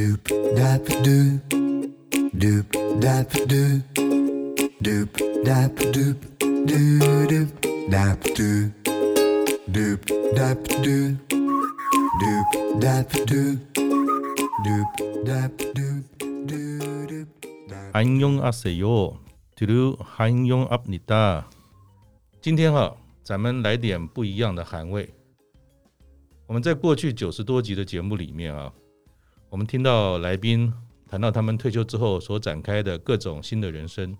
Doop dap doop, doop dap doop, doop dap doop, doo doop dap doop, doop dap doop, doop dap doop, doop dap doop, doo doop dap. 한용하세요，두루한용합니다。今天哈，咱们来点不一样的韩味。我们在过去九十多集的节目里面啊， 我们听到来宾谈到他们退休之后所展开的各种新的人生，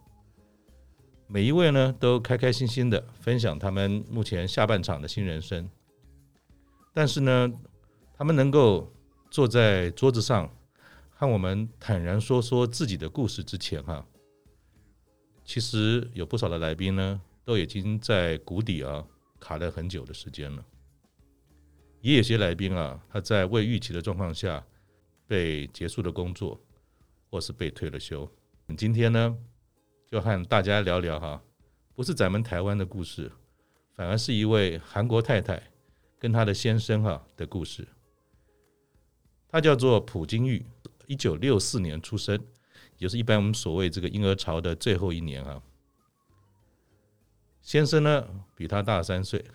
每一位呢都开开心心的分享他们目前下半场的新人生。但是呢，他们能够坐在桌子上和我们坦然说说自己的故事之前，哈，其实有不少的来宾呢都已经在谷底啊卡了很久的时间了。也有些来宾啊，他在未预期的状况下。被结束的工作，或是被退了休。今天呢，就和大家聊聊哈，不是咱们台湾的故事，反而是一位韩国太太跟她的先生哈的故事。她叫做朴金玉，一九六四年出生，也是一般我们所谓这个婴儿潮的最后一年啊。先生呢比她大三岁，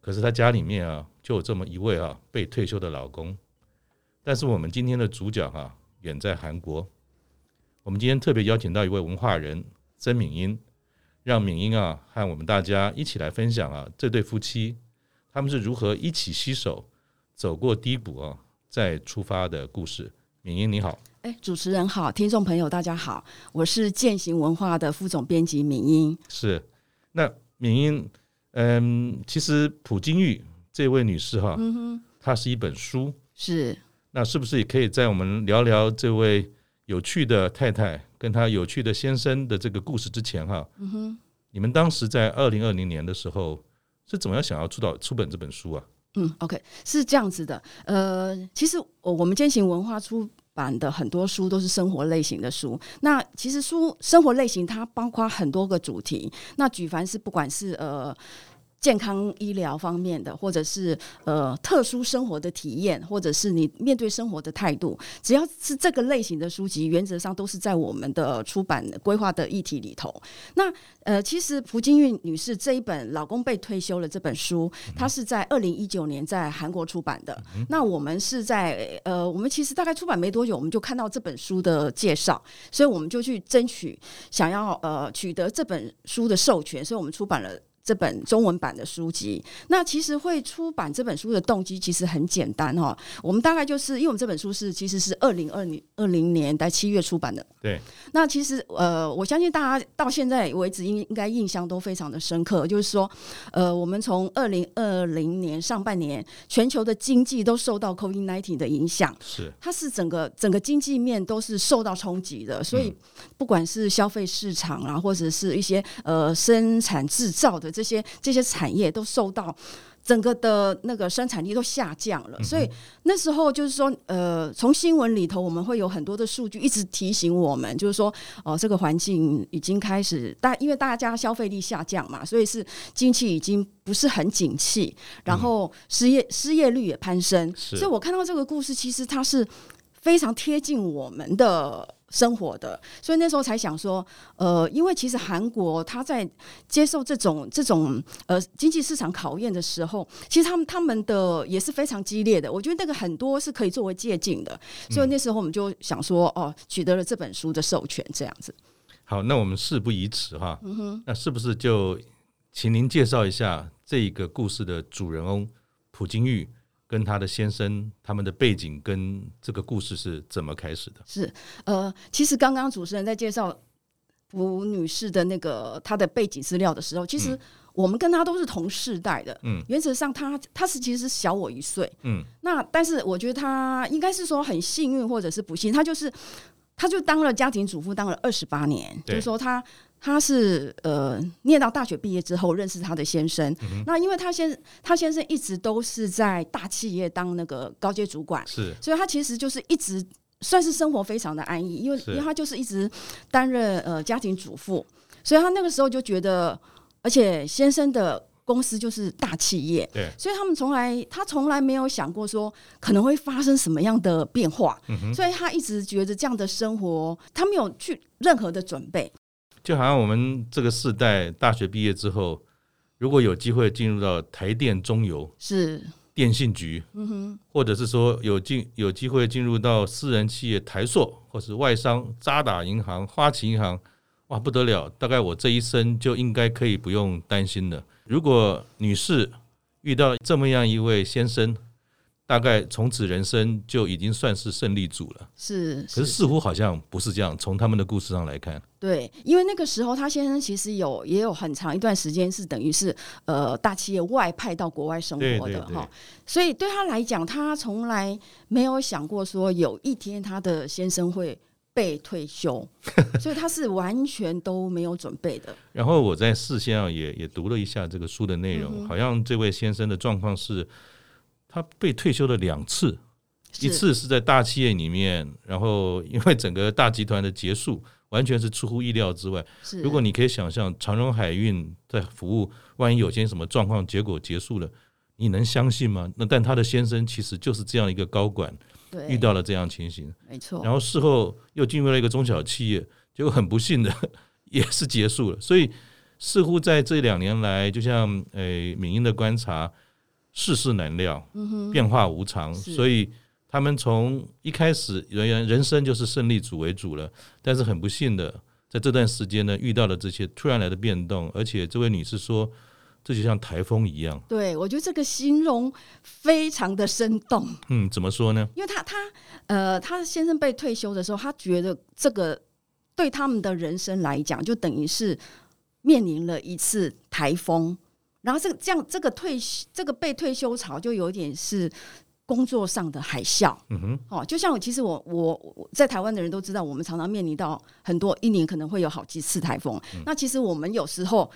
可是她家里面啊就有这么一位啊被退休的老公。但是我们今天的主角哈、啊、远在韩国，我们今天特别邀请到一位文化人曾敏英，让敏英啊和我们大家一起来分享啊这对夫妻他们是如何一起携手走过低谷啊再出发的故事。敏英你好，哎，主持人好，听众朋友大家好，我是践行文化的副总编辑敏英。是，那敏英，嗯，其实朴金玉这位女士哈、啊，嗯哼，她是一本书，是。那是不是也可以在我们聊聊这位有趣的太太跟她有趣的先生的这个故事之前哈？嗯哼，你们当时在二零二零年的时候是怎么样想要出道出本这本书啊？嗯，OK，是这样子的。呃，其实我们健行文化出版的很多书都是生活类型的书。那其实书生活类型它包括很多个主题。那举凡是不管是呃。健康医疗方面的，或者是呃特殊生活的体验，或者是你面对生活的态度，只要是这个类型的书籍，原则上都是在我们的出版规划的议题里头。那呃，其实朴金玉女士这一本《老公被退休了》这本书，它是在二零一九年在韩国出版的。那我们是在呃，我们其实大概出版没多久，我们就看到这本书的介绍，所以我们就去争取想要呃取得这本书的授权，所以我们出版了。这本中文版的书籍，那其实会出版这本书的动机其实很简单哈。我们大概就是因为我们这本书是其实是二零二零二零年在七月出版的。对。那其实呃，我相信大家到现在为止应应该印象都非常的深刻，就是说呃，我们从二零二零年上半年全球的经济都受到 COVID nineteen 的影响，是它是整个整个经济面都是受到冲击的，所以不管是消费市场啊，或者是一些呃生产制造的。这些这些产业都受到整个的那个生产力都下降了，所以那时候就是说，呃，从新闻里头我们会有很多的数据一直提醒我们，就是说，哦，这个环境已经开始大，因为大家消费力下降嘛，所以是经济已经不是很景气，然后失业失业率也攀升，所以我看到这个故事，其实它是非常贴近我们的。生活的，所以那时候才想说，呃，因为其实韩国他在接受这种这种呃经济市场考验的时候，其实他们他们的也是非常激烈的。我觉得那个很多是可以作为借鉴的，所以那时候我们就想说，哦，取得了这本书的授权，这样子。好，那我们事不宜迟哈，嗯哼，那是不是就请您介绍一下这个故事的主人翁朴槿惠？跟他的先生，他们的背景跟这个故事是怎么开始的？是呃，其实刚刚主持人在介绍朴女士的那个她的背景资料的时候，其实我们跟她都是同世代的。嗯，原则上她她是其实是小我一岁。嗯，那但是我觉得她应该是说很幸运或者是不幸，她就是她就当了家庭主妇当了二十八年，就是说她。他是呃，念到大学毕业之后认识她的先生。嗯、那因为她先她先生一直都是在大企业当那个高阶主管，是，所以她其实就是一直算是生活非常的安逸，因为因为他就是一直担任呃家庭主妇，所以她那个时候就觉得，而且先生的公司就是大企业，对，所以他们从来他从来没有想过说可能会发生什么样的变化，嗯、所以他一直觉得这样的生活他没有去任何的准备。就好像我们这个世代大学毕业之后，如果有机会进入到台电、中油是电信局，嗯哼，或者是说有进有机会进入到私人企业台塑，或是外商渣打银行、花旗银行，哇，不得了！大概我这一生就应该可以不用担心了。如果女士遇到这么样一位先生，大概从此人生就已经算是胜利组了。是，可是似乎好像不是这样。从他们的故事上来看，对，因为那个时候他先生其实有也有很长一段时间是等于是呃大企业外派到国外生活的哈，所以对他来讲，他从来没有想过说有一天他的先生会。被退休，所以他是完全都没有准备的。然后我在事先啊也也读了一下这个书的内容，嗯、好像这位先生的状况是，他被退休了两次，一次是在大企业里面，然后因为整个大集团的结束，完全是出乎意料之外。如果你可以想象长荣海运在服务，万一有些什么状况，结果结束了，你能相信吗？那但他的先生其实就是这样一个高管。遇到了这样情形，没错。然后事后又进入了一个中小企业，结果很不幸的 也是结束了。所以似乎在这两年来，就像诶敏英的观察，世事难料，变化无常。所以他们从一开始人人生就是胜利组为主了，但是很不幸的，在这段时间呢，遇到了这些突然来的变动，而且这位女士说。这就像台风一样，对，我觉得这个形容非常的生动。嗯，怎么说呢？因为他他呃，他先生被退休的时候，他觉得这个对他们的人生来讲，就等于是面临了一次台风。然后这个这样，这个退这个被退休潮，就有点是工作上的海啸。嗯哼，哦，就像我其实我我在台湾的人都知道，我们常常面临到很多一年可能会有好几次台风。嗯。那其实我们有时候。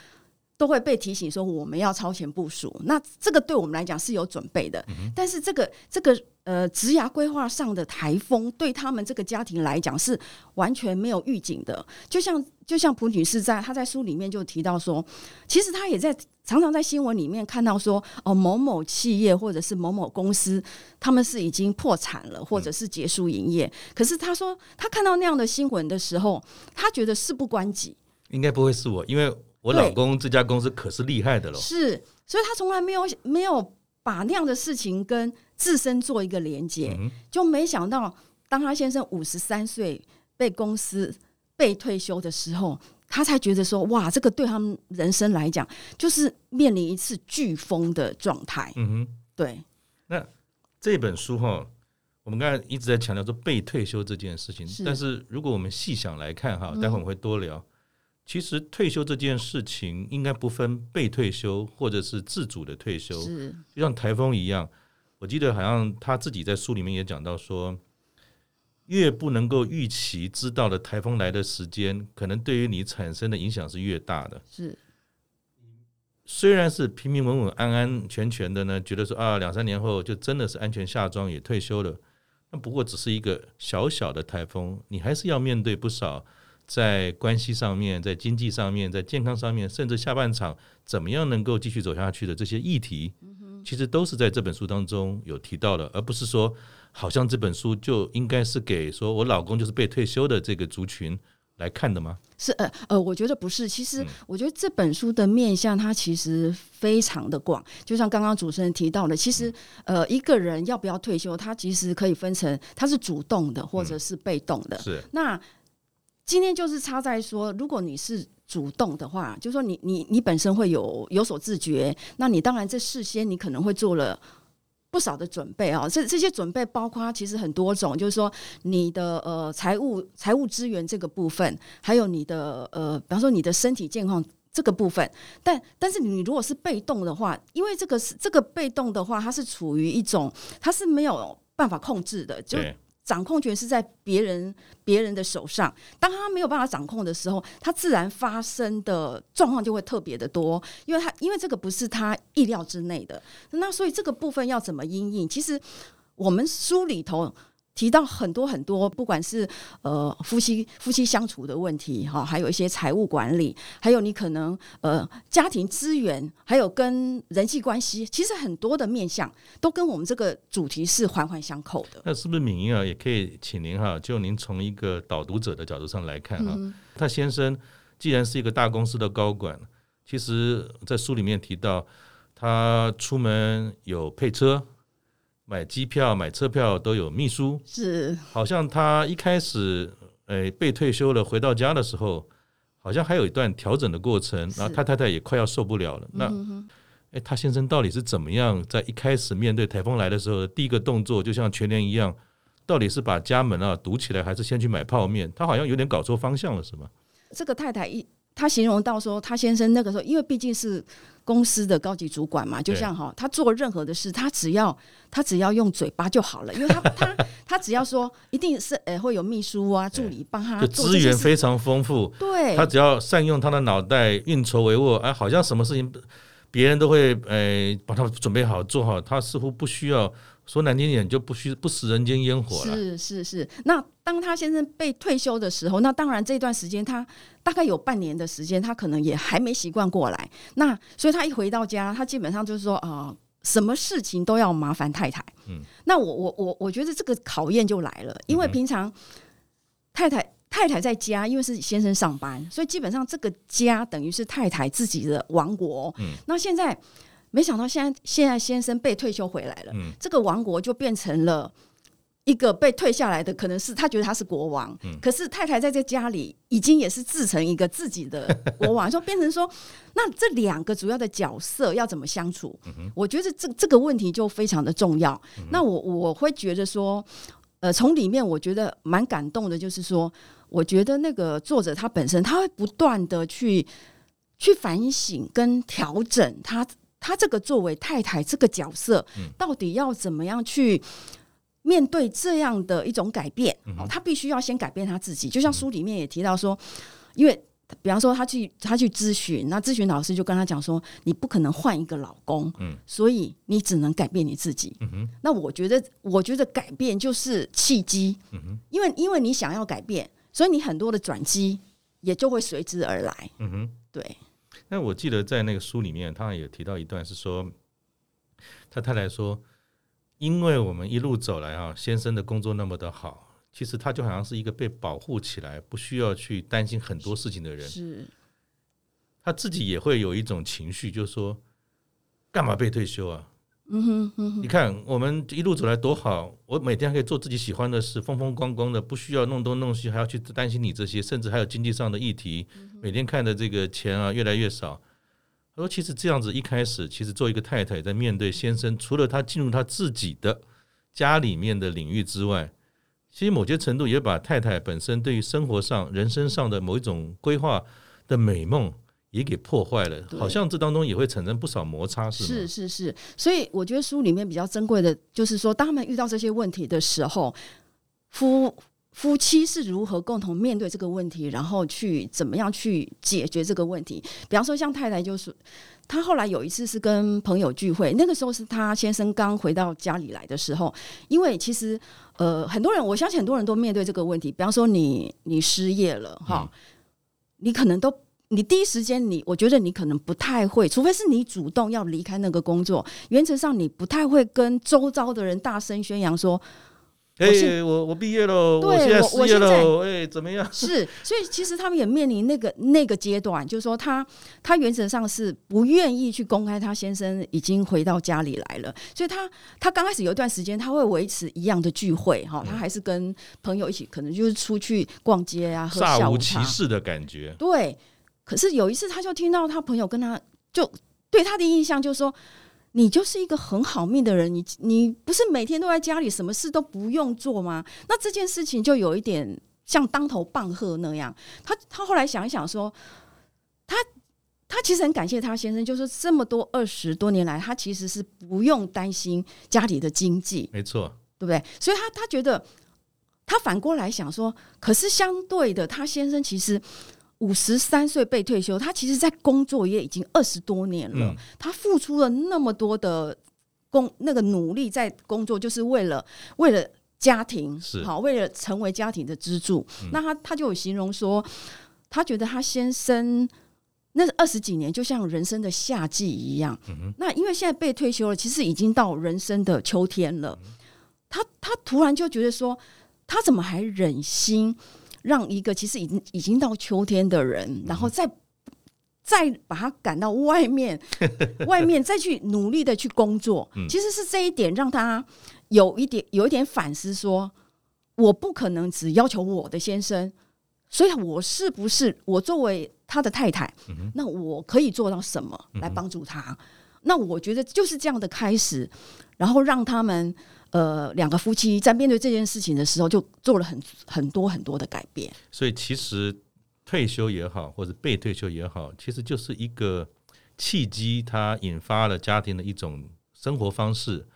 都会被提醒说我们要超前部署，那这个对我们来讲是有准备的。但是这个这个呃职涯规划上的台风，对他们这个家庭来讲是完全没有预警的。就像就像蒲女士在她在书里面就提到说，其实她也在常常在新闻里面看到说，哦某某企业或者是某某公司，他们是已经破产了，或者是结束营业。可是她说，她看到那样的新闻的时候，她觉得事不关己。应该不会是我，因为。我老公这家公司可是厉害的喽，是，所以他从来没有没有把那样的事情跟自身做一个连接，嗯，就没想到当他先生五十三岁被公司被退休的时候，他才觉得说，哇，这个对他们人生来讲，就是面临一次飓风的状态。嗯哼，对。那这本书哈，我们刚才一直在强调说被退休这件事情，但是如果我们细想来看哈，待会儿我们会多聊。嗯其实退休这件事情应该不分被退休或者是自主的退休，就像台风一样。我记得好像他自己在书里面也讲到说，越不能够预期知道的台风来的时间，可能对于你产生的影响是越大的。是，虽然是平平稳稳、安安全全的呢，觉得说啊，两三年后就真的是安全下庄也退休了。那不过只是一个小小的台风，你还是要面对不少。在关系上面，在经济上面，在健康上面，甚至下半场怎么样能够继续走下去的这些议题，其实都是在这本书当中有提到的，而不是说好像这本书就应该是给说我老公就是被退休的这个族群来看的吗？是呃呃，我觉得不是。其实我觉得这本书的面向它其实非常的广，就像刚刚主持人提到的，其实呃一个人要不要退休，他其实可以分成他是主动的或者是被动的。是那。今天就是差在说，如果你是主动的话，就是说你你你本身会有有所自觉，那你当然这事先你可能会做了不少的准备啊。这这些准备包括其实很多种，就是说你的呃财务财务资源这个部分，还有你的呃，比方说你的身体健康这个部分。但但是你如果是被动的话，因为这个是这个被动的话，它是处于一种它是没有办法控制的，就。掌控权是在别人别人的手上，当他没有办法掌控的时候，他自然发生的状况就会特别的多，因为他因为这个不是他意料之内的，那所以这个部分要怎么因应？其实我们书里头提到很多很多，不管是呃夫妻夫妻相处的问题哈，还有一些财务管理，还有你可能呃家庭资源，还有跟人际关系，其实很多的面向都跟我们这个主题是环环相扣的。那是不是敏英啊？也可以请您哈，就您从一个导读者的角度上来看哈，嗯、他先生既然是一个大公司的高管，其实在书里面提到他出门有配车。买机票、买车票都有秘书，是好像他一开始，诶、欸、被退休了，回到家的时候，好像还有一段调整的过程，然后他太太也快要受不了了。那，诶、欸，他先生到底是怎么样，在一开始面对台风来的时候，第一个动作就像全年一样，到底是把家门啊堵起来，还是先去买泡面？他好像有点搞错方向了，是吗？这个太太一。他形容到说，他先生那个时候，因为毕竟是公司的高级主管嘛，就像哈，他做任何的事，他只要他只要用嘴巴就好了，因为他 他他只要说，一定是呃会有秘书啊助理帮他做，资源非常丰富，对，他只要善用他的脑袋运筹帷幄，哎，好像什么事情别人都会呃把他准备好做好，他似乎不需要。说难听点，就不需不食人间烟火了。是是是。那当他先生被退休的时候，那当然这段时间他大概有半年的时间，他可能也还没习惯过来。那所以他一回到家，他基本上就是说啊、呃，什么事情都要麻烦太太。嗯。那我我我我觉得这个考验就来了，因为平常太太太太在家，因为是先生上班，所以基本上这个家等于是太太自己的王国。嗯。那现在。没想到现在现在先生被退休回来了，嗯、这个王国就变成了一个被退下来的，可能是他觉得他是国王，嗯、可是太太在这家里已经也是自成一个自己的国王，就变成说，那这两个主要的角色要怎么相处？嗯、我觉得这这个问题就非常的重要。嗯、那我我会觉得说，呃，从里面我觉得蛮感动的，就是说，我觉得那个作者他本身他会不断的去去反省跟调整他。他这个作为太太这个角色，到底要怎么样去面对这样的一种改变？哦，他必须要先改变他自己。就像书里面也提到说，因为比方说他去他去咨询，那咨询老师就跟他讲说，你不可能换一个老公，所以你只能改变你自己。那我觉得，我觉得改变就是契机，因为因为你想要改变，所以你很多的转机也就会随之而来。对。那我记得在那个书里面，他也提到一段，是说他太太说，因为我们一路走来啊，先生的工作那么的好，其实他就好像是一个被保护起来，不需要去担心很多事情的人。是，他自己也会有一种情绪，就是说，干嘛被退休啊？嗯哼，嗯哼，你看我们一路走来多好，我每天还可以做自己喜欢的事，风风光光的，不需要弄东弄西，还要去担心你这些，甚至还有经济上的议题。每天看的这个钱啊越来越少。他说，其实这样子一开始，其实做一个太太在面对先生，除了他进入他自己的家里面的领域之外，其实某些程度也把太太本身对于生活上、人生上的某一种规划的美梦。也给破坏了，好像这当中也会产生不少摩擦，是吗？是是是，所以我觉得书里面比较珍贵的，就是说，当他们遇到这些问题的时候，夫夫妻是如何共同面对这个问题，然后去怎么样去解决这个问题。比方说，像太太就是，她后来有一次是跟朋友聚会，那个时候是她先生刚回到家里来的时候，因为其实呃，很多人，我相信很多人都面对这个问题。比方说你，你你失业了哈，嗯、你可能都。你第一时间，你我觉得你可能不太会，除非是你主动要离开那个工作，原则上你不太会跟周遭的人大声宣扬说：“哎、欸，我我毕业了，对我现在失业了，哎、欸，怎么样？” 是，所以其实他们也面临那个那个阶段，就是说他他原则上是不愿意去公开他先生已经回到家里来了，所以他他刚开始有一段时间他会维持一样的聚会哈，他还是跟朋友一起，可能就是出去逛街啊，喝下午茶，煞无其事的感觉，对。可是有一次，他就听到他朋友跟他就对他的印象就是说，你就是一个很好命的人，你你不是每天都在家里，什么事都不用做吗？那这件事情就有一点像当头棒喝那样。他他后来想一想说，他他其实很感谢他先生，就是这么多二十多年来，他其实是不用担心家里的经济，没错，对不对？所以他他觉得他反过来想说，可是相对的，他先生其实。五十三岁被退休，他其实，在工作也已经二十多年了。嗯、他付出了那么多的工，那个努力在工作，就是为了为了家庭，是好，为了成为家庭的支柱。嗯、那他他就有形容说，他觉得他先生那二十几年就像人生的夏季一样。嗯、那因为现在被退休了，其实已经到人生的秋天了。嗯、他他突然就觉得说，他怎么还忍心让一个其实已经已经到秋天的人，嗯、然后再再把他赶到外面，外面再去努力的去工作？嗯、其实是这一点让他。有一点，有一点反思说，说我不可能只要求我的先生，所以我是不是我作为他的太太，嗯、那我可以做到什么来帮助他？嗯、那我觉得就是这样的开始，然后让他们呃两个夫妻在面对这件事情的时候，就做了很很多很多的改变。所以其实退休也好，或者被退休也好，其实就是一个契机，它引发了家庭的一种生活方式。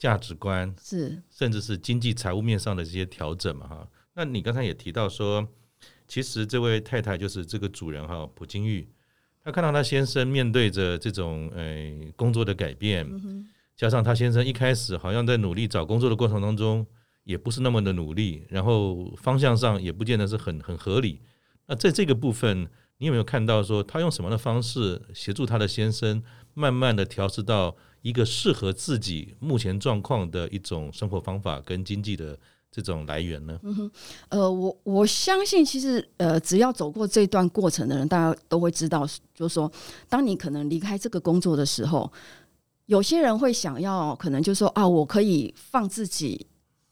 价值观是，甚至是经济财务面上的这些调整嘛，哈。那你刚才也提到说，其实这位太太就是这个主人哈，朴金玉，她看到她先生面对着这种呃工作的改变，加上他先生一开始好像在努力找工作的过程当中，也不是那么的努力，然后方向上也不见得是很很合理。那在这个部分，你有没有看到说，他用什么样的方式协助他的先生，慢慢的调试到？一个适合自己目前状况的一种生活方法跟经济的这种来源呢？呃，我我相信，其实呃，只要走过这段过程的人，大家都会知道，就是说，当你可能离开这个工作的时候，有些人会想要，可能就说啊，我可以放自己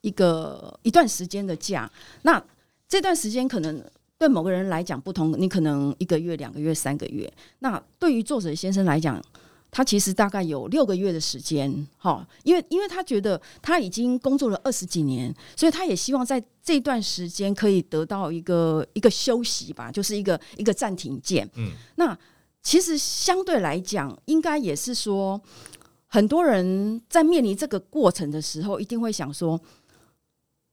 一个一段时间的假。那这段时间可能对某个人来讲不同，你可能一个月、两个月、三个月。那对于作者先生来讲，他其实大概有六个月的时间，哈，因为因为他觉得他已经工作了二十几年，所以他也希望在这段时间可以得到一个一个休息吧，就是一个一个暂停键。嗯，那其实相对来讲，应该也是说，很多人在面临这个过程的时候，一定会想说，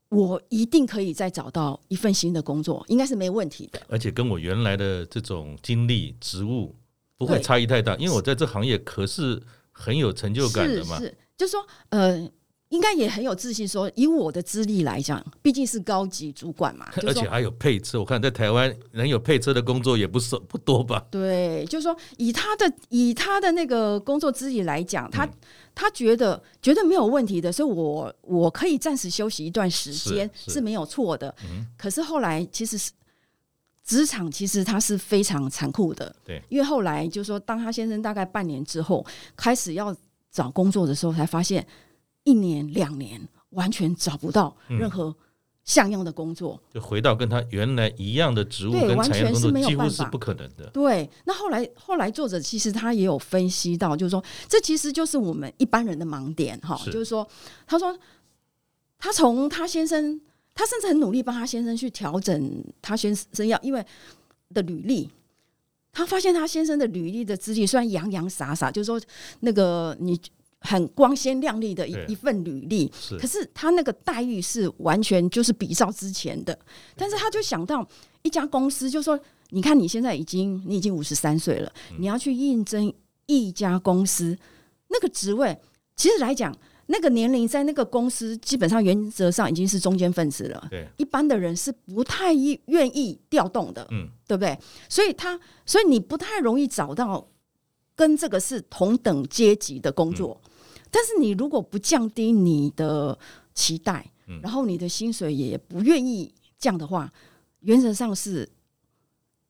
我一定可以再找到一份新的工作，应该是没问题的，而且跟我原来的这种经历、职务。不会差异太大，因为我在这行业可是很有成就感的嘛。是，是，就是说，呃，应该也很有自信说，说以我的资历来讲，毕竟是高级主管嘛，而且还有配车。我看在台湾能有配车的工作也不少不多吧？对，就是说以他的以他的那个工作资历来讲，他、嗯、他觉得绝对没有问题的，所以我我可以暂时休息一段时间是，是没有错的。嗯、可是后来其实是。职场其实它是非常残酷的，对，因为后来就是说，当他先生大概半年之后开始要找工作的时候，才发现一年两年完全找不到任何像样的工作，就回到跟他原来一样的职务跟产业工作几乎是不可能的。对，那后来后来作者其实他也有分析到，就是说这其实就是我们一般人的盲点哈，就是说他说他从他先生。他甚至很努力帮他先生去调整他先生要因为的履历，他发现他先生的履历的资历虽然洋洋洒洒，就是说那个你很光鲜亮丽的一一份履历，可是他那个待遇是完全就是比照之前的。但是他就想到一家公司，就说你看你现在已经你已经五十三岁了，你要去应征一家公司那个职位，其实来讲。那个年龄在那个公司基本上原则上已经是中间分子了，对，一般的人是不太愿意调动的，嗯，对不对？所以他，所以你不太容易找到跟这个是同等阶级的工作。嗯、但是你如果不降低你的期待，嗯、然后你的薪水也不愿意降的话，原则上是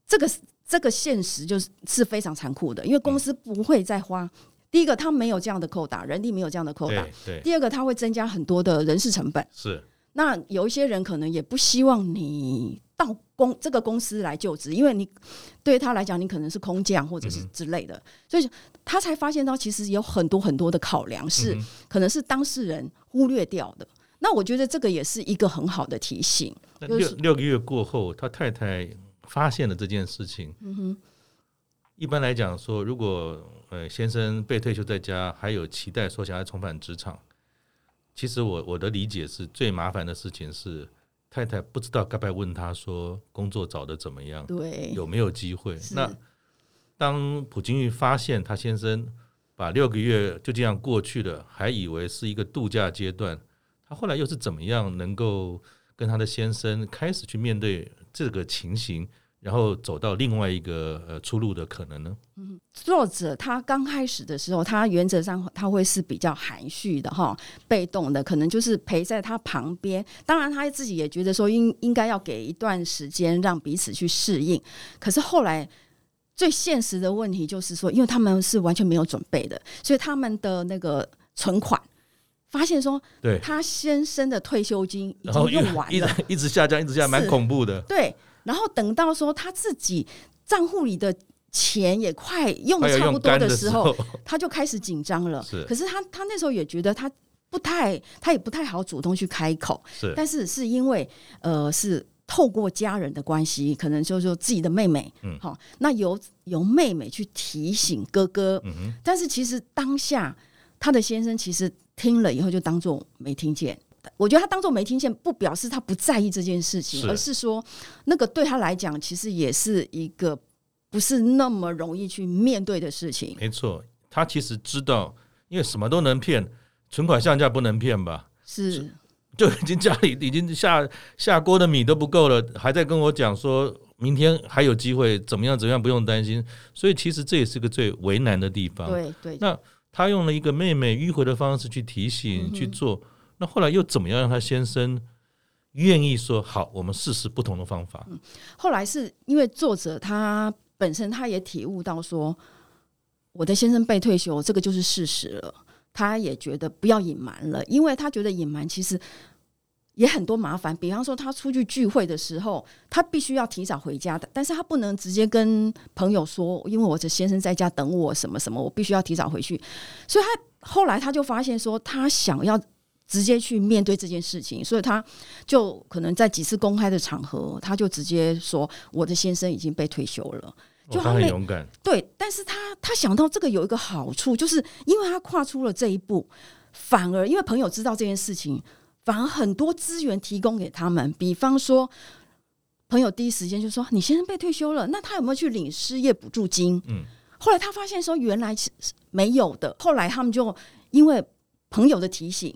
这个这个现实就是是非常残酷的，因为公司不会再花。第一个，他没有这样的扣打，人力没有这样的扣打。第二个，他会增加很多的人事成本。是。那有一些人可能也不希望你到公这个公司来就职，因为你对他来讲，你可能是空降或者是之类的，嗯、所以他才发现到其实有很多很多的考量是、可能是当事人忽略掉的。那我觉得这个也是一个很好的提醒。六六个月过后，他太太发现了这件事情。嗯哼。一般来讲说，如果呃先生被退休在家，还有期待说想要重返职场，其实我我的理解是最麻烦的事情是太太不知道该不该问他说工作找的怎么样，对，有没有机会？那当朴槿惠发现他先生把六个月就这样过去了，还以为是一个度假阶段，她后来又是怎么样能够跟她的先生开始去面对这个情形？然后走到另外一个呃出路的可能呢？嗯，作者他刚开始的时候，他原则上他会是比较含蓄的哈，被动的，可能就是陪在他旁边。当然，他自己也觉得说应应该要给一段时间让彼此去适应。可是后来最现实的问题就是说，因为他们是完全没有准备的，所以他们的那个存款发现说，对他先生的退休金已经用完了，一直一直下降，一直下降，蛮恐怖的。对。然后等到说他自己账户里的钱也快用的差不多的时候，他就开始紧张了。可是他他那时候也觉得他不太，他也不太好主动去开口。是，但是是因为呃，是透过家人的关系，可能就是说自己的妹妹，嗯，好，那由由妹妹去提醒哥哥。嗯。但是其实当下他的先生其实听了以后就当做没听见。我觉得他当做没听见，不表示他不在意这件事情，是而是说，那个对他来讲，其实也是一个不是那么容易去面对的事情。没错，他其实知道，因为什么都能骗，存款下架不能骗吧？是，就已经家里已经下下锅的米都不够了，还在跟我讲说明天还有机会，怎么样怎么样，不用担心。所以其实这也是个最为难的地方。对对，那他用了一个妹妹迂回的方式去提醒、嗯、去做。那后来又怎么样让他先生愿意说好？我们试试不同的方法。嗯，后来是因为作者他本身他也体悟到说，我的先生被退休，这个就是事实了。他也觉得不要隐瞒了，因为他觉得隐瞒其实也很多麻烦。比方说他出去聚会的时候，他必须要提早回家的，但是他不能直接跟朋友说，因为我的先生在家等我什么什么，我必须要提早回去。所以他后来他就发现说，他想要。直接去面对这件事情，所以他就可能在几次公开的场合，他就直接说：“我的先生已经被退休了。”就他，他很勇敢。对，但是他他想到这个有一个好处，就是因为他跨出了这一步，反而因为朋友知道这件事情，反而很多资源提供给他们。比方说，朋友第一时间就说：“你先生被退休了，那他有没有去领失业补助金？”嗯，后来他发现说原来是没有的。后来他们就因为朋友的提醒。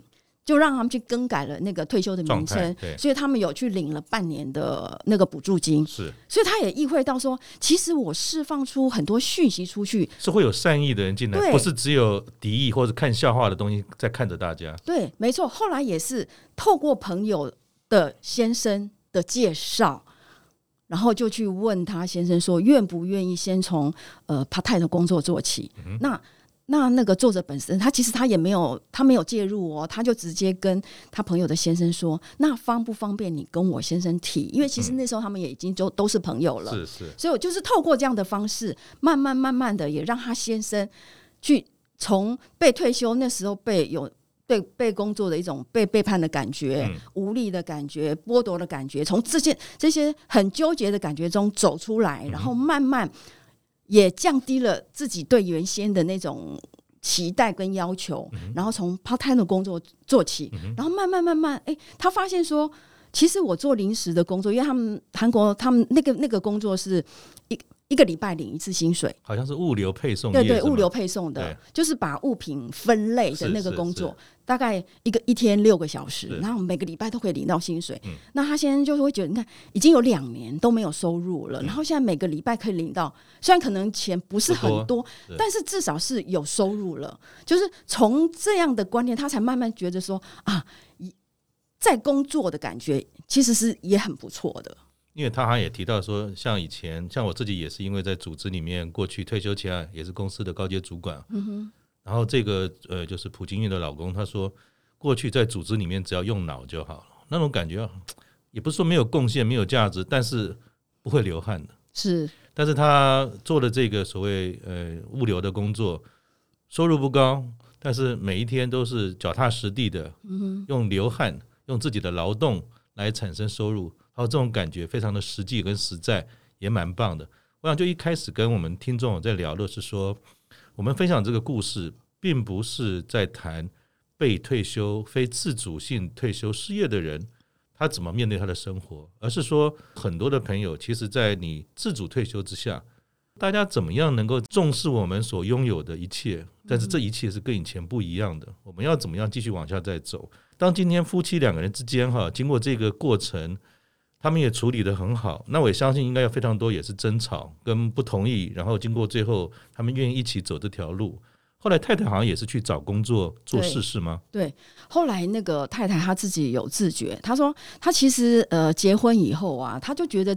就让他们去更改了那个退休的名称，所以他们有去领了半年的那个补助金。是，所以他也意会到说，其实我释放出很多讯息出去，是会有善意的人进来，不是只有敌意或者看笑话的东西在看着大家。对，没错。后来也是透过朋友的先生的介绍，然后就去问他先生说，愿不愿意先从呃 part time 的工作做起？嗯、那。那那个作者本身，他其实他也没有，他没有介入哦，他就直接跟他朋友的先生说：“那方不方便你跟我先生提？因为其实那时候他们也已经都都是朋友了，是是。所以我就是透过这样的方式，慢慢慢慢的也让他先生去从被退休那时候被有对被工作的一种被背叛的感觉、嗯、无力的感觉、剥夺的感觉，从这些这些很纠结的感觉中走出来，然后慢慢。”也降低了自己对原先的那种期待跟要求，嗯、然后从 part time 的工作做起，嗯、然后慢慢慢慢，哎、欸，他发现说，其实我做临时的工作，因为他们韩国他们那个那个工作是一。一个礼拜领一次薪水，好像是物流配送。对对，物流配送的，就是把物品分类的那个工作，大概一个一天六个小时，然后每个礼拜都可以领到薪水。那他现在就是会觉得，你看已经有两年都没有收入了，然后现在每个礼拜可以领到，虽然可能钱不是很多，但是至少是有收入了。就是从这样的观念，他才慢慢觉得说啊，在工作的感觉其实是也很不错的。因为他好像也提到说，像以前，像我自己也是因为在组织里面，过去退休前也是公司的高阶主管。嗯哼。然后这个呃，就是朴槿惠的老公，他说过去在组织里面只要用脑就好了，那种感觉也不是说没有贡献、没有价值，但是不会流汗的。是。但是他做的这个所谓呃物流的工作，收入不高，但是每一天都是脚踏实地的，用流汗、用自己的劳动来产生收入。然后这种感觉非常的实际跟实在，也蛮棒的。我想就一开始跟我们听众在聊的是说，我们分享这个故事，并不是在谈被退休、非自主性退休失业的人他怎么面对他的生活，而是说很多的朋友，其实，在你自主退休之下，大家怎么样能够重视我们所拥有的一切？但是这一切是跟以前不一样的。我们要怎么样继续往下再走？当今天夫妻两个人之间哈，经过这个过程，他们也处理得很好，那我也相信应该有非常多也是争吵跟不同意，然后经过最后他们愿意一起走这条路。后来太太好像也是去找工作做事是吗？对，后来那个太太她自己有自觉，她说她其实呃结婚以后啊，她就觉得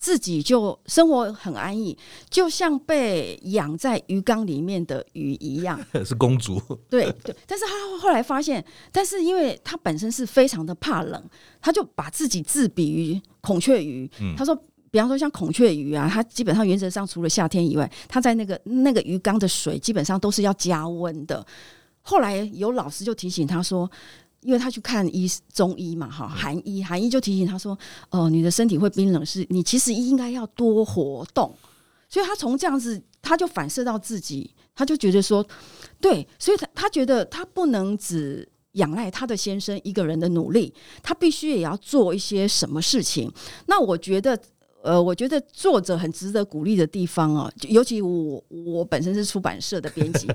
自己就生活很安逸，就像被养在鱼缸里面的鱼一样，是公主。对对，但是她后来发现，但是因为她本身是非常的怕冷，她就把自己自比于孔雀鱼。她说。比方说像孔雀鱼啊，它基本上原则上除了夏天以外，它在那个那个鱼缸的水基本上都是要加温的。后来有老师就提醒他说，因为他去看医中医嘛，哈，韩医韩医就提醒他说，哦、呃，你的身体会冰冷，是你其实应该要多活动。所以他从这样子，他就反射到自己，他就觉得说，对，所以他他觉得他不能只仰赖他的先生一个人的努力，他必须也要做一些什么事情。那我觉得。呃，我觉得作者很值得鼓励的地方哦，尤其我我本身是出版社的编辑，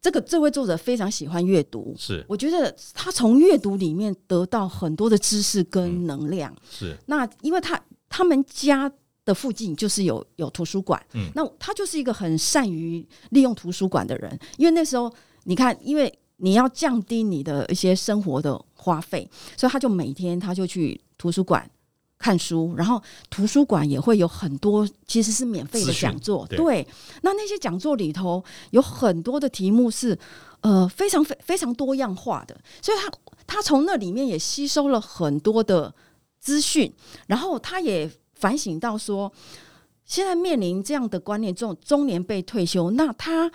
这个这位作者非常喜欢阅读，是。我觉得他从阅读里面得到很多的知识跟能量，嗯、是。那因为他他们家的附近就是有有图书馆，嗯，那他就是一个很善于利用图书馆的人，因为那时候你看，因为你要降低你的一些生活的花费，所以他就每天他就去图书馆。看书，然后图书馆也会有很多其实是免费的讲座，对，对。那那些讲座里头有很多的题目是呃非常非非常多样化的，所以他他从那里面也吸收了很多的资讯，然后他也反省到说，现在面临这样的观念，中中年被退休，那他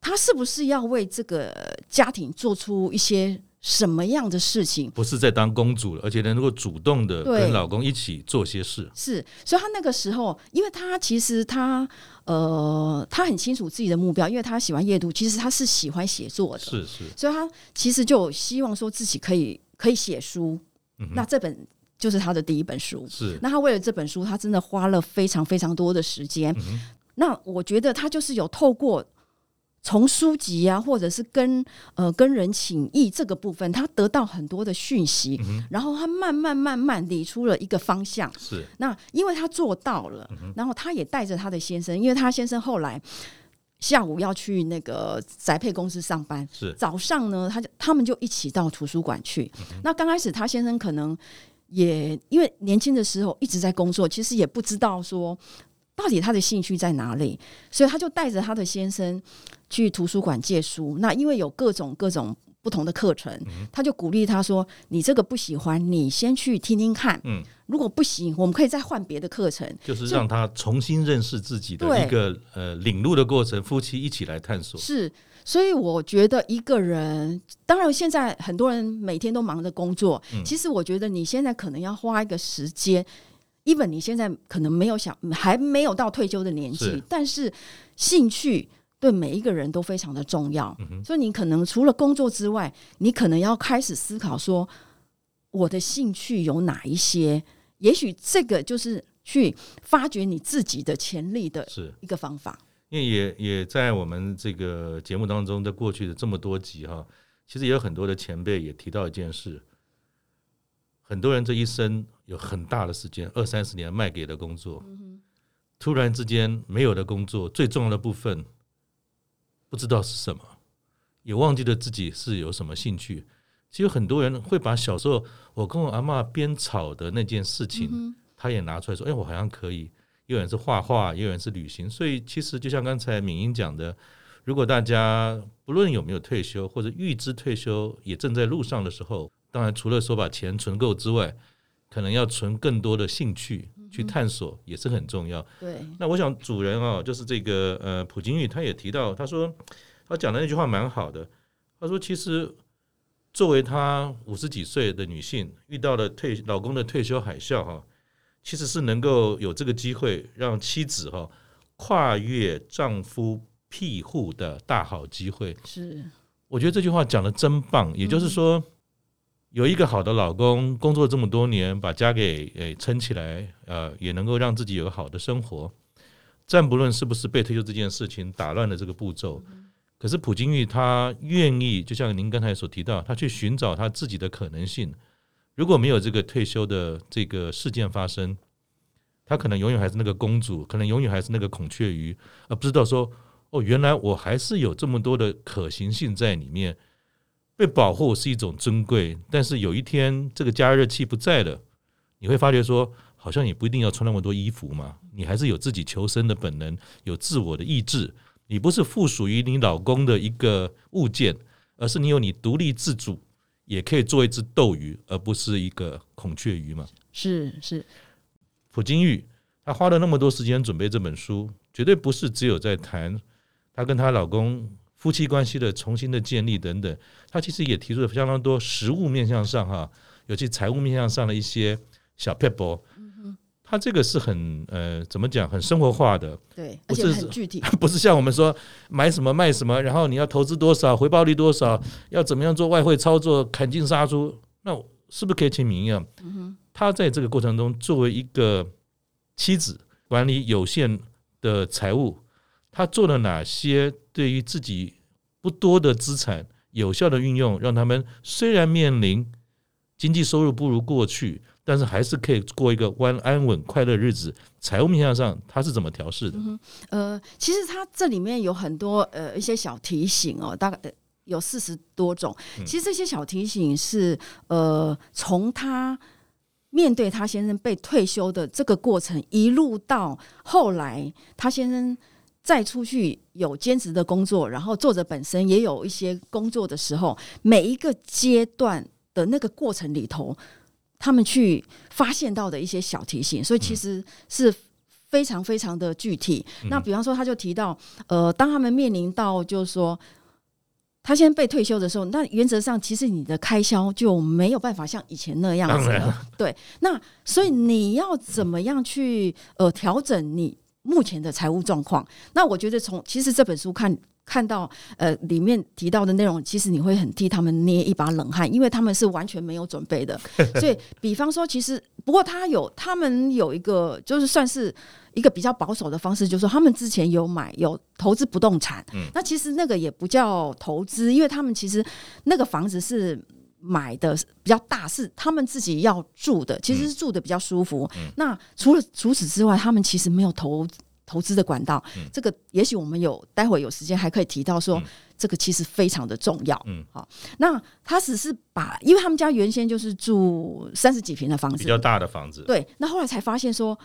他是不是要为这个家庭做出一些？什么样的事情不是在当公主了，而且能够主动的跟老公一起做些事？是，所以她那个时候，因为她其实她呃，她很清楚自己的目标，因为她喜欢阅读，其实她是喜欢写作的，是是，所以她其实就希望说自己可以可以写书，嗯。那这本就是他的第一本书。是，那他为了这本书，他真的花了非常非常多的时间。嗯。那我觉得他就是有透过。从书籍啊，或者是跟呃跟人请益这个部分，他得到很多的讯息，嗯，然后他慢慢慢慢理出了一个方向。是，那因为他做到了，嗯，然后他也带着他的先生，因为他先生后来下午要去那个宅配公司上班，是早上呢，他就他们就一起到图书馆去，嗯。那刚开始他先生可能也因为年轻的时候一直在工作，其实也不知道说。到底他的兴趣在哪里？所以他就带着他的先生去图书馆借书。那因为有各种各种不同的课程，嗯，他就鼓励他说：“你这个不喜欢，你先去听听看。嗯，如果不行，我们可以再换别的课程。”就是让他重新认识自己的一个呃领路的过程，夫妻一起来探索。是，所以我觉得一个人，当然现在很多人每天都忙着工作，嗯，其实我觉得你现在可能要花一个时间。Even 你现在可能没有想，还没有到退休的年纪，但是兴趣对每一个人都非常的重要。嗯、所以你可能除了工作之外，你可能要开始思考说，我的兴趣有哪一些？也许这个就是去发掘你自己的潜力的一个方法。因为也也在我们这个节目当中在过去的这么多集哈，其实也有很多的前辈也提到一件事。很多人这一生有很大的时间，二三十年卖给的工作，突然之间没有的工作，最重要的部分不知道是什么，也忘记了自己是有什么兴趣。其实很多人会把小时候我跟我阿嬷编草的那件事情，他也拿出来说：“哎，我好像可以。”有人是画画，也有人是旅行。所以其实就像刚才敏英讲的，如果大家不论有没有退休，或者预知退休也正在路上的时候。当然，除了说把钱存够之外，可能要存更多的兴趣去探索也是很重要。对，那我想主人啊，就是这个呃普京玉，他也提到，他说他讲的那句话蛮好的。他说，其实作为他五十几岁的女性，遇到了退老公的退休海啸哈，其实是能够有这个机会让妻子哈跨越丈夫庇护的大好机会。是，我觉得这句话讲的真棒。也就是说。有一个好的老公，工作这么多年，把家给诶撑起来，呃，也能够让自己有个好的生活。暂不论是不是被退休这件事情打乱了这个步骤，可是朴槿惠他愿意，就像您刚才所提到，他去寻找他自己的可能性。如果没有这个退休的这个事件发生，他可能永远还是那个公主，可能永远还是那个孔雀鱼，而不知道说哦，原来我还是有这么多的可行性在里面。被保护是一种珍贵，但是有一天这个加热器不在了，你会发觉说，好像也不一定要穿那么多衣服嘛，你还是有自己求生的本能，有自我的意志。你不是附属于你老公的一个物件，而是你有你独立自主，也可以做一只斗鱼，而不是一个孔雀鱼嘛？是是。普京玉她花了那么多时间准备这本书，绝对不是只有在谈她跟她老公夫妻关系的重新的建立等等，他其实也提出了相当多实物面向上哈，尤其财务面向上的一些小撇步。他这个是很呃，怎么讲，很生活化的，对，不是而且很具体，不是像我们说买什么卖什么，然后你要投资多少，回报率多少，要怎么样做外汇操作，砍进杀出，那是不是可以请明一样？他在这个过程中，作为一个妻子，管理有限的财务，他做了哪些对于自己不多的资产有效的运用，让他们虽然面临经济收入不如过去。但是还是可以过一个安安稳快乐日子。财务面向上，他是怎么调试的？嗯？呃，其实他这里面有很多呃一些小提醒哦，大概有四十多种。其实这些小提醒是呃从他面对他先生被退休的这个过程，一路到后来他先生再出去有兼职的工作，然后作者本身也有一些工作的时候，每一个阶段的那个过程里头。他们去发现到的一些小提醒，所以其实是非常非常的具体。嗯、那比方说，他就提到，呃，当他们面临到就是说，他现在被退休的时候，那原则上其实你的开销就没有办法像以前那样子了。对，那所以你要怎么样去呃调整你目前的财务状况？那我觉得从其实这本书看。看到呃里面提到的内容，其实你会很替他们捏一把冷汗，因为他们是完全没有准备的。所以，比方说，其实不过他有他们有一个，就是算是一个比较保守的方式，就是说他们之前有买有投资不动产。嗯，那其实那个也不叫投资，因为他们其实那个房子是买的比较大，是他们自己要住的，其实是住的比较舒服。嗯，那除了除此之外，他们其实没有投。投资的管道，嗯、这个也许我们有待会有时间还可以提到说，嗯、这个其实非常的重要。嗯，好，那他只是把，因为他们家原先就是住三十几平的房子，比较大的房子，对。那后来才发现说，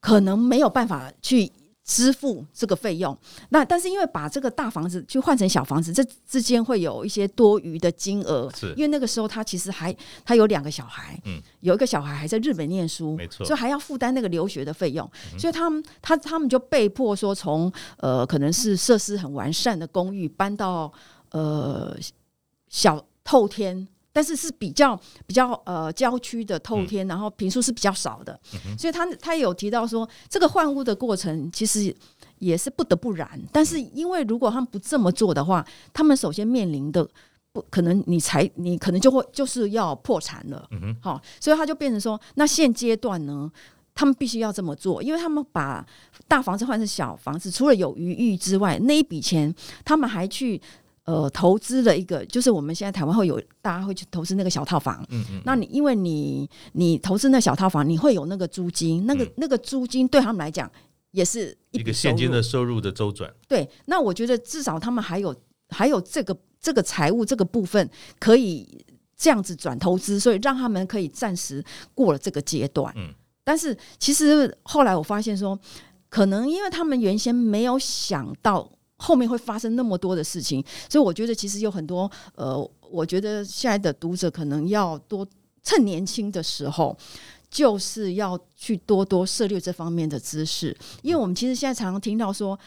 可能没有办法去。支付这个费用，那但是因为把这个大房子去换成小房子，这之间会有一些多余的金额。是，因为那个时候他其实还他有两个小孩，嗯，有一个小孩还在日本念书，没错，所以还要负担那个留学的费用，嗯、所以他们他他们就被迫说从呃可能是设施很完善的公寓搬到呃小透天。但是是比较比较呃郊区的透天，然后平数是比较少的，所以他他有提到说，这个换屋的过程其实也是不得不然。但是因为如果他们不这么做的话，他们首先面临的不可能，你才你可能就会就是要破产了。嗯哼，好，所以他就变成说，那现阶段呢，他们必须要这么做，因为他们把大房子换成小房子，除了有余裕之外，那一笔钱他们还去。呃，投资的一个就是我们现在台湾会有大家会去投资那个小套房，嗯嗯，那你因为你你投资那小套房，你会有那个租金，那个那个租金对他们来讲也是一,一个现金的收入的周转。对，那我觉得至少他们还有还有这个这个财务这个部分可以这样子转投资，所以让他们可以暂时过了这个阶段。嗯，但是其实后来我发现说，可能因为他们原先没有想到。后面会发生那么多的事情，所以我觉得其实有很多呃，我觉得现在的读者可能要多趁年轻的时候，就是要去多多涉猎这方面的知识，因为我们其实现在常常听到说，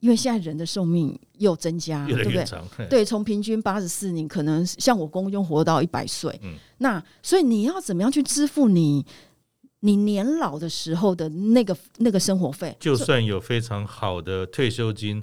因为现在人的寿命又增加，对不对？对，从平均八十四年，可能像我公公活到一百岁，嗯，那所以你要怎么样去支付你你年老的时候的那个那个生活费？就算有非常好的退休金。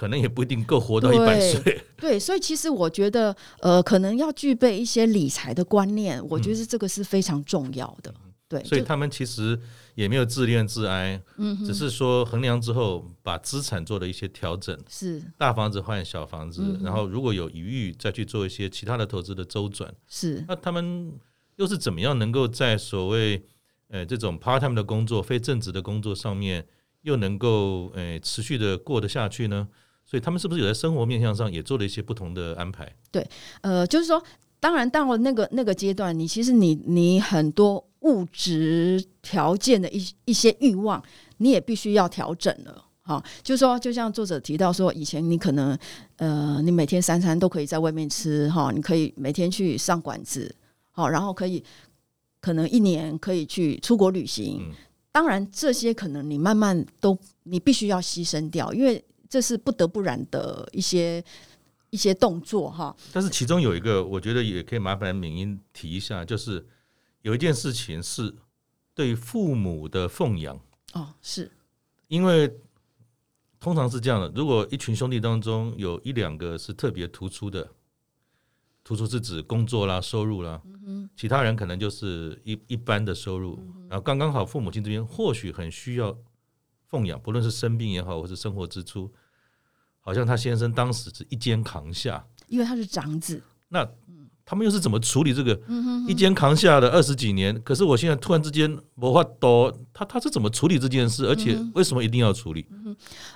可能也不一定够活到一百岁。对，所以其实我觉得，呃，可能要具备一些理财的观念，我觉得这个是非常重要的。对，所以他们其实也没有自恋自哀，嗯，只是说衡量之后把资产做了一些调整，是大房子换小房子，嗯，然后如果有余裕再去做一些其他的投资的周转，是。那他们又是怎么样能够在所谓呃这种 part time 的工作、非正职的工作上面又能够呃持续的过得下去呢？所以他们是不是有在生活面向上也做了一些不同的安排？对，呃，就是说，当然到了那个那个阶段，你其实你你很多物质条件的一一些欲望，你也必须要调整了。哈，就是说，就像作者提到说，以前你可能呃，你每天三餐都可以在外面吃哈，你可以每天去上馆子，好，然后可以可能一年可以去出国旅行。嗯，当然，这些可能你慢慢都你必须要牺牲掉，因为。这是不得不然的一些一些动作哈，但是其中有一个，我觉得也可以麻烦敏英提一下，就是有一件事情是对父母的奉养。哦，是。因为通常是这样的，如果一群兄弟当中有一两个是特别突出的，突出是指工作啦、收入啦，其他人可能就是一一般的收入，然后刚刚好父母亲这边或许很需要。奉养，不论是生病也好，或是生活支出，好像他先生当时是一肩扛下，因为他是长子。那他们又是怎么处理这个一肩扛下的二十几年？可是我现在突然之间没法多，他他是怎么处理这件事？而且为什么一定要处理？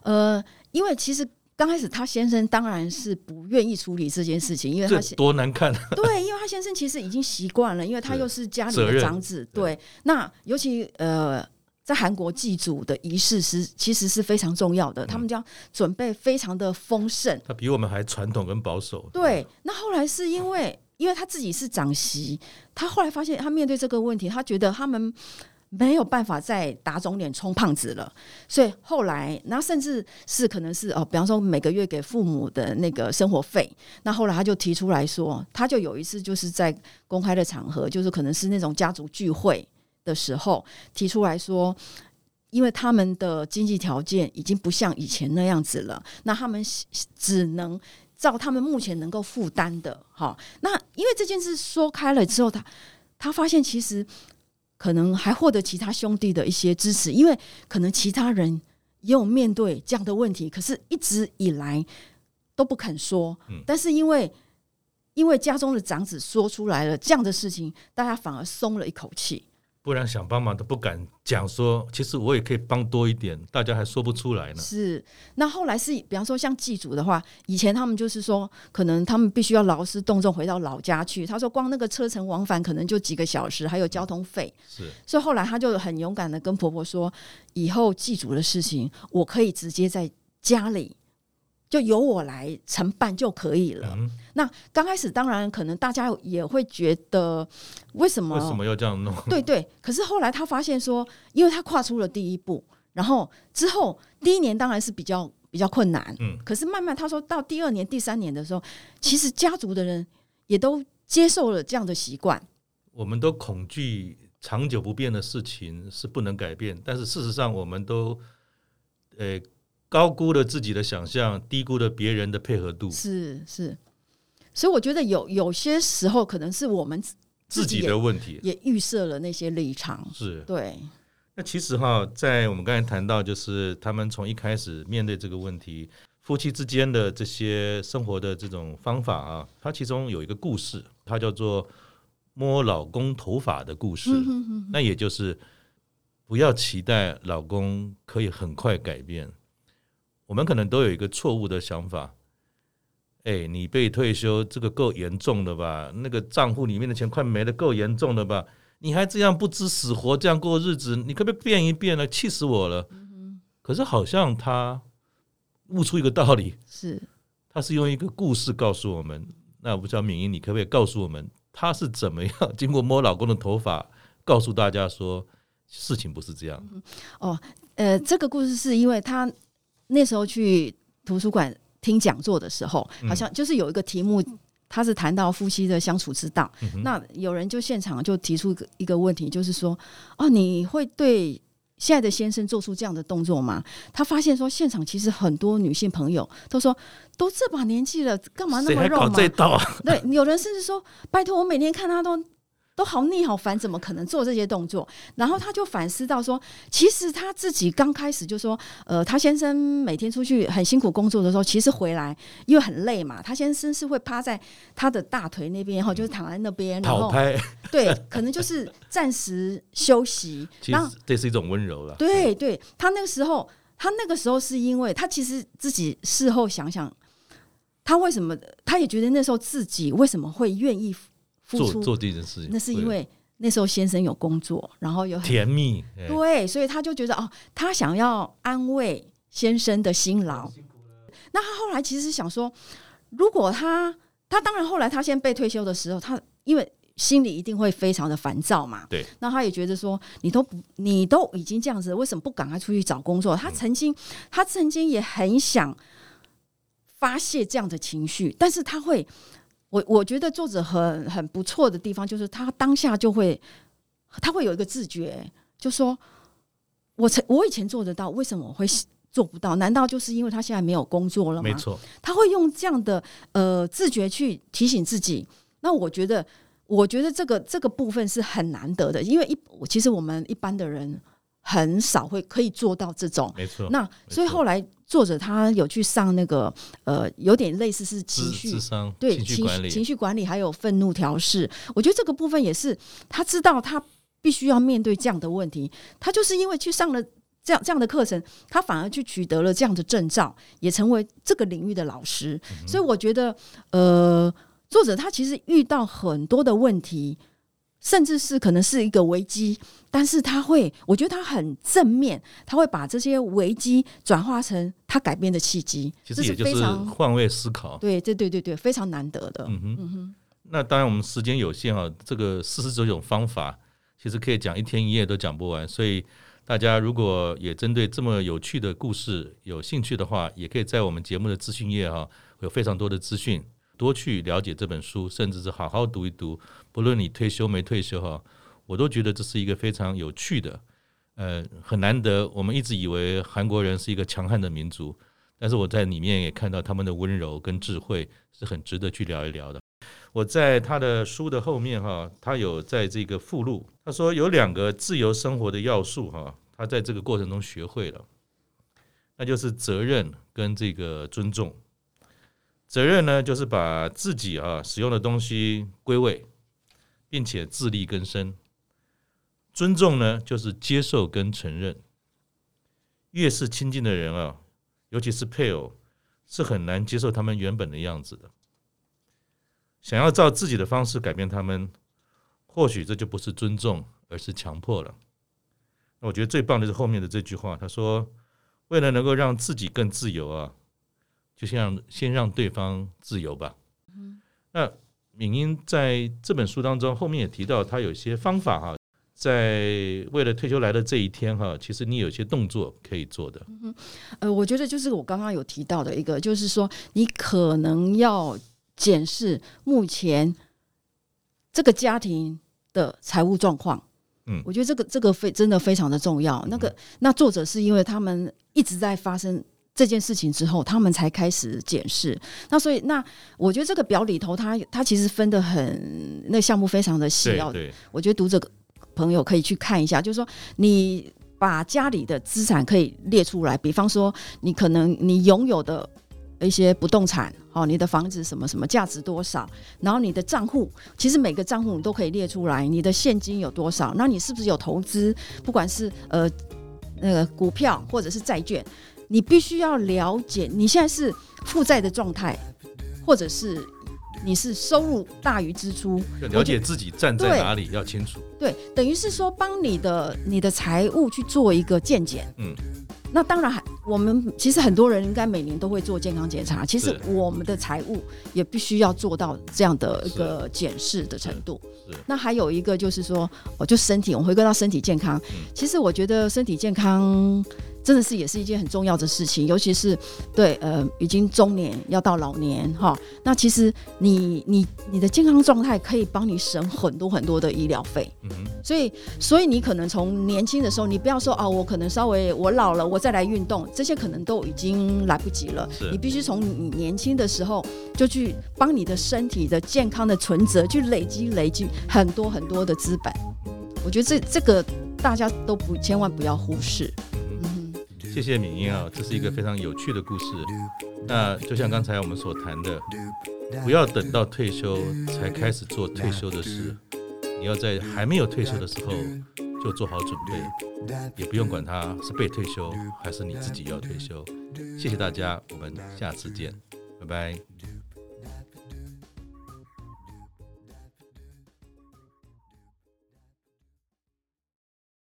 呃，因为其实刚开始他先生当然是不愿意处理这件事情，因为他多难看。对，因为他先生其实已经习惯了，因为他又是家里的长子。对，那尤其呃。在韩国祭祖的仪式是其实是非常重要的，他们将准备非常的丰盛。他比我们还传统跟保守。对，那后来是因为因为他自己是长媳，他后来发现他面对这个问题，他觉得他们没有办法再打肿脸充胖子了，所以后来，那甚至是可能是哦，比方说每个月给父母的那个生活费，那后来他就提出来说，他就有一次就是在公开的场合，就是可能是那种家族聚会。的时候提出来说，因为他们的经济条件已经不像以前那样子了，那他们只能照他们目前能够负担的。好，那因为这件事说开了之后，他他发现其实可能还获得其他兄弟的一些支持，因为可能其他人也有面对这样的问题，可是一直以来都不肯说。但是因为因为家中的长子说出来了这样的事情，大家反而松了一口气。不然想帮忙都不敢讲说，其实我也可以帮多一点，大家还说不出来呢。是，那后来是比方说像祭祖的话，以前他们就是说，可能他们必须要劳师动众回到老家去。他说光那个车程往返可能就几个小时，还有交通费。是，所以后来他就很勇敢的跟婆婆说，以后祭祖的事情，我可以直接在家里。就由我来承办就可以了。嗯、那刚开始当然可能大家也会觉得，为什么？为什么要这样弄？对对。可是后来他发现说，因为他跨出了第一步，然后之后第一年当然是比较比较困难。嗯。可是慢慢他说到第二年、第三年的时候，其实家族的人也都接受了这样的习惯。我们都恐惧长久不变的事情是不能改变，但是事实上我们都，呃。高估了自己的想象，低估了别人的配合度。是是，所以我觉得有有些时候可能是我们自己，的问题，也预设了那些立场。是对。那其实哈，在我们刚才谈到，就是他们从一开始面对这个问题，夫妻之间的这些生活的这种方法啊，它其中有一个故事，它叫做摸老公头发的故事。嗯哼哼哼。那也就是不要期待老公可以很快改变。我们可能都有一个错误的想法，哎，你被退休这个够严重的吧？那个账户里面的钱快没了，够严重的吧？你还这样不知死活这样过日子，你可不可以变一变呢？气死我了！可是好像他悟出一个道理，是他是用一个故事告诉我们。那我不知道敏英，你可不可以告诉我们，他是怎么样经过摸老公的头发，告诉大家说事情不是这样？哦，呃，这个故事是因为他。那时候去图书馆听讲座的时候，好像就是有一个题目，他是谈到夫妻的相处之道。嗯、那有人就现场就提出一个一个问题，就是说：哦，你会对现在的先生做出这样的动作吗？他发现说，现场其实很多女性朋友都说，都这把年纪了，干嘛那么肉麻？对，有人甚至说：拜托，我每天看他都都好腻好烦，怎么可能做这些动作？然后他就反思到说，其实他自己刚开始就说，呃，他先生每天出去很辛苦工作的时候，其实回来因为很累嘛，他先生是会趴在他的大腿那边，然后就是躺在那边，然后对，可能就是暂时休息。其实这是一种温柔了。对对，他那个时候，他那个时候是因为他其实自己事后想想，他为什么他也觉得那时候自己为什么会愿意。做做这件事情，那是因为那时候先生有工作，然后有甜蜜，对，所以他就觉得哦，他想要安慰先生的辛劳。那他后来其实想说，如果他他当然后来他先被退休的时候，他因为心里一定会非常的烦躁嘛。对，那他也觉得说，你都不你都已经这样子，为什么不赶快出去找工作？他曾经、嗯、他曾经也很想发泄这样的情绪，但是他会。我我觉得作者很很不错的地方，就是他当下就会，他会有一个自觉，就说我曾我以前做得到，为什么我会做不到？难道就是因为他现在没有工作了吗？没错，他会用这样的呃自觉去提醒自己。那我觉得，我觉得这个这个部分是很难得的，因为一其实我们一般的人。很少会可以做到这种，没错。那所以后来作者他有去上那个呃，有点类似是情绪，对情绪情绪管理还有愤怒调试。我觉得这个部分也是他知道他必须要面对这样的问题，他就是因为去上了这样这样的课程，他反而去取得了这样的证照，也成为这个领域的老师。嗯、所以我觉得呃，作者他其实遇到很多的问题。甚至是可能是一个危机，但是他会，我觉得他很正面，他会把这些危机转化成他改变的契机。其实也就是换位思考，对，这，对，对，对，非常难得的。嗯哼，嗯哼。那当然，我们时间有限啊，这个四十九种方法，其实可以讲一天一夜都讲不完。所以大家如果也针对这么有趣的故事有兴趣的话，也可以在我们节目的资讯页哈，有非常多的资讯。多去了解这本书，甚至是好好读一读。不论你退休没退休哈，我都觉得这是一个非常有趣的，呃，很难得。我们一直以为韩国人是一个强悍的民族，但是我在里面也看到他们的温柔跟智慧，是很值得去聊一聊的。我在他的书的后面哈，他有在这个附录，他说有两个自由生活的要素哈，他在这个过程中学会了，那就是责任跟这个尊重。责任呢，就是把自己啊使用的东西归位，并且自力更生。尊重呢，就是接受跟承认。越是亲近的人啊，尤其是配偶，是很难接受他们原本的样子的。想要照自己的方式改变他们，或许这就不是尊重，而是强迫了。那我觉得最棒的是后面的这句话，他说：“为了能够让自己更自由啊。”就先让先让对方自由吧。那敏英在这本书当中后面也提到，他有些方法哈，在为了退休来的这一天哈，其实你有些动作可以做的。嗯，呃，我觉得就是我刚刚有提到的一个，就是说你可能要检视目前这个家庭的财务状况。嗯，我觉得这个这个非真的非常的重要。那个那作者是因为他们一直在发生。这件事情之后，他们才开始检视。那所以，那我觉得这个表里头，它它其实分的很，那项目非常的细。要，我觉得读者朋友可以去看一下。就是说，你把家里的资产可以列出来，比方说，你可能你拥有的一些不动产，哦，你的房子什么什么价值多少，然后你的账户，其实每个账户你都可以列出来，你的现金有多少，那你是不是有投资，不管是呃那个股票或者是债券。你必须要了解你现在是负债的状态，或者是你是收入大于支出，了解自己站在哪里要清楚。对，等于是说帮你的你的财务去做一个健检。嗯，那当然，我们其实很多人应该每年都会做健康检查。其实我们的财务也必须要做到这样的一个检视的程度。那还有一个就是说，我就身体，我回归到身体健康。其实我觉得身体健康。真的是也是一件很重要的事情，尤其是对呃已经中年要到老年哈，那其实你你你的健康状态可以帮你省很多很多的医疗费，嗯，所以所以你可能从年轻的时候，你不要说啊，我可能稍微我老了我再来运动，这些可能都已经来不及了，你必须从你年轻的时候就去帮你的身体的健康的存折去累积累积很多很多的资本，我觉得这这个大家都不千万不要忽视。谢谢敏英啊，这是一个非常有趣的故事。那就像刚才我们所谈的，不要等到退休才开始做退休的事，你要在还没有退休的时候就做好准备，也不用管他是被退休还是你自己要退休。谢谢大家，我们下次见，拜拜。